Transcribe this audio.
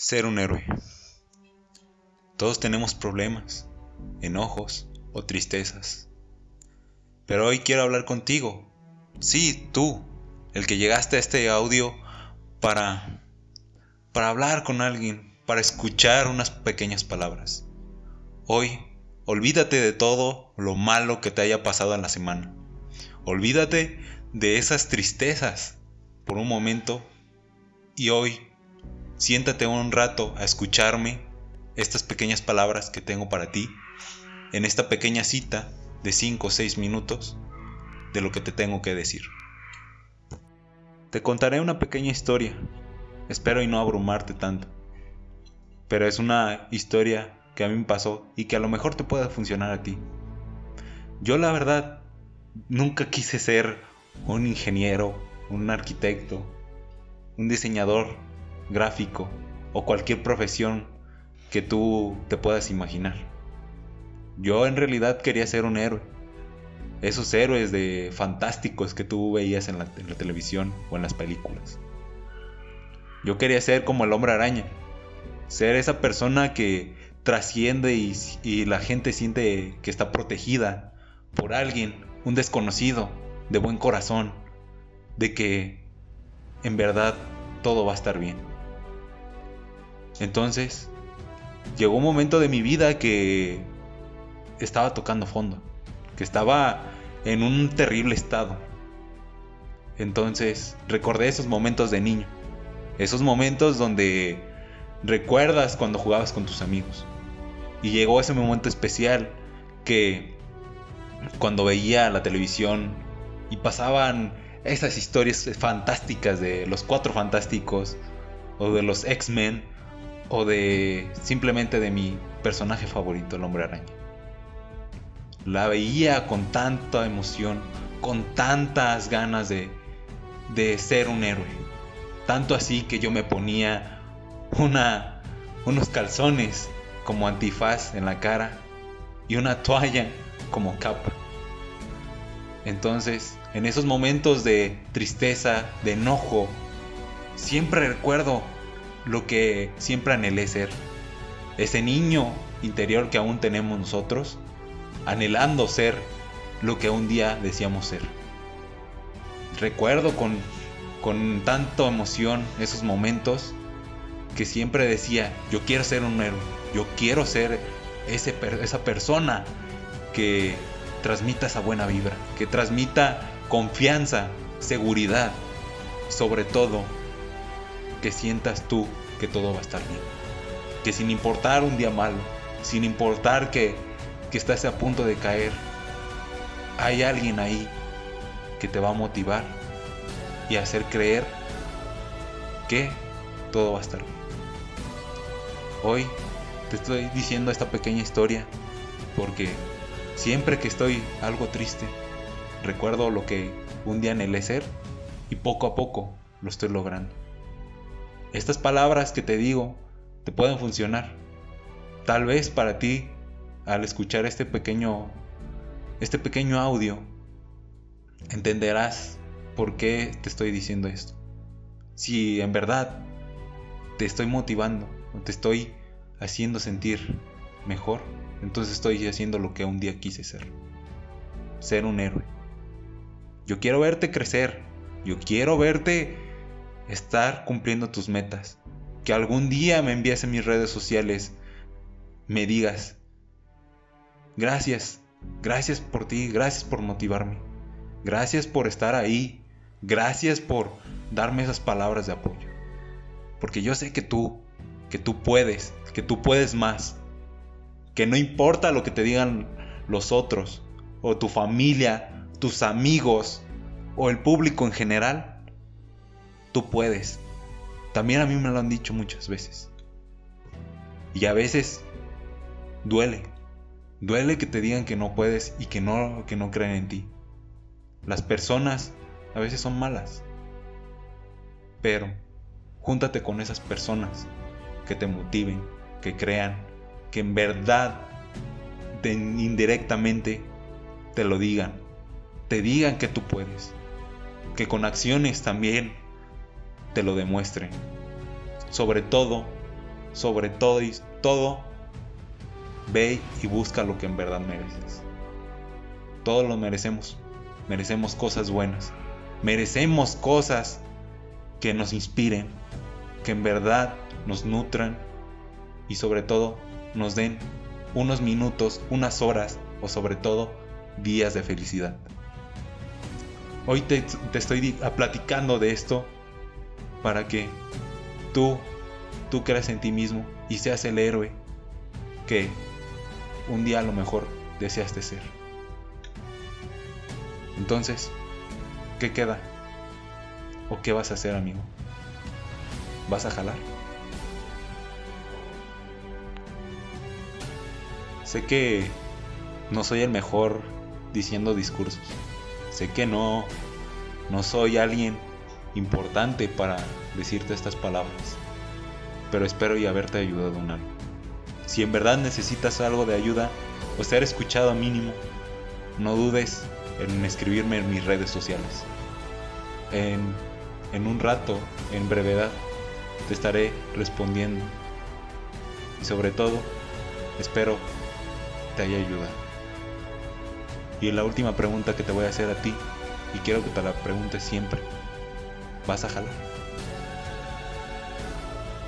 Ser un héroe. Todos tenemos problemas, enojos o tristezas. Pero hoy quiero hablar contigo. Sí, tú, el que llegaste a este audio para para hablar con alguien, para escuchar unas pequeñas palabras. Hoy, olvídate de todo lo malo que te haya pasado en la semana. Olvídate de esas tristezas por un momento y hoy Siéntate un rato a escucharme estas pequeñas palabras que tengo para ti en esta pequeña cita de 5 o 6 minutos de lo que te tengo que decir. Te contaré una pequeña historia, espero y no abrumarte tanto, pero es una historia que a mí me pasó y que a lo mejor te pueda funcionar a ti. Yo la verdad nunca quise ser un ingeniero, un arquitecto, un diseñador gráfico o cualquier profesión que tú te puedas imaginar. Yo en realidad quería ser un héroe. Esos héroes de fantásticos que tú veías en la, televisión o en las películas. Yo quería ser como el hombre araña. Ser esa persona que trasciende y, y la gente siente que está protegida por alguien, un desconocido, de buen corazón, de que en verdad todo va a estar bien. Entonces, llegó un momento de mi vida que estaba tocando fondo, que estaba en un terrible estado. Entonces, recordé esos momentos de niño, esos momentos donde recuerdas cuando jugabas con tus amigos. Y llegó ese momento especial que cuando veía la televisión y pasaban esas historias fantásticas de los cuatro fantásticos o de los X-Men, o de simplemente de mi personaje favorito, el hombre araña. La veía con tanta emoción, con tantas ganas de, de ser un héroe. Tanto así que yo me ponía una, unos calzones como antifaz en la cara y una toalla como capa. Entonces, en esos momentos de tristeza, de enojo, siempre recuerdo lo que siempre anhelé ser. Ese niño interior que aún tenemos nosotros, anhelando ser lo que un día decíamos ser. Recuerdo con, con tanta emoción esos momentos que siempre decía, yo quiero ser un héroe, yo quiero ser ese, esa persona que transmita esa buena vibra, que transmita confianza, seguridad, sobre todo que sientas tú que todo va a estar bien. Que sin importar un día malo, sin importar que, que estás a punto de caer, hay alguien ahí que te va a motivar y hacer creer que todo va a estar bien. Hoy te estoy diciendo esta pequeña historia porque siempre que estoy algo triste, recuerdo lo que un día anhelé ser y poco a poco lo estoy logrando. Estas palabras que te digo te pueden funcionar. Tal vez para ti, al escuchar este pequeño, este pequeño audio, entenderás por qué te estoy diciendo esto. Si en verdad te estoy motivando te estoy haciendo sentir mejor, entonces estoy haciendo lo que un día quise ser. Ser un héroe. Yo quiero verte crecer. Yo quiero verte estar cumpliendo tus metas. Que algún día me envíes en mis redes sociales, me digas, gracias, gracias por ti, gracias por motivarme, gracias por estar ahí, gracias por darme esas palabras de apoyo. Porque yo sé que tú, que tú puedes, que tú puedes más, que no importa lo que te digan los otros, o tu familia, tus amigos, o el público en general, tú puedes. También a mí me lo han dicho muchas veces. Y a veces duele. Duele que te digan que no puedes y que no, que no creen en ti. Las personas a veces son malas. Pero júntate con esas personas que te motiven, que crean, que en verdad indirectamente te lo digan. Te digan que tú puedes. Que con acciones también te lo demuestren. Sobre todo, sobre todo y todo, ve y busca lo que en verdad mereces. Todos lo merecemos. Merecemos cosas buenas. Merecemos cosas que nos inspiren, que en verdad nos nutran y sobre todo nos den unos minutos, unas horas o sobre todo días de felicidad. Hoy te, estoy platicando de esto para que tú, tú creas en ti mismo y seas el héroe que un día a lo mejor deseaste ser. Entonces, ¿qué queda? ¿O qué vas a hacer, amigo? ¿Vas a jalar? Sé que no soy el mejor diciendo discursos. Sé que no no soy alguien importante para decirte estas palabras. Pero espero y haberte ayudado en algo. Si en verdad necesitas algo de ayuda o ser escuchado mínimo, no dudes en escribirme en mis redes sociales. En, en un rato, en brevedad, te estaré respondiendo. Y sobre todo, espero te haya ayudado. Y la última pregunta que te voy a hacer a ti, y quiero que te la preguntes siempre, ¿vas a jalar?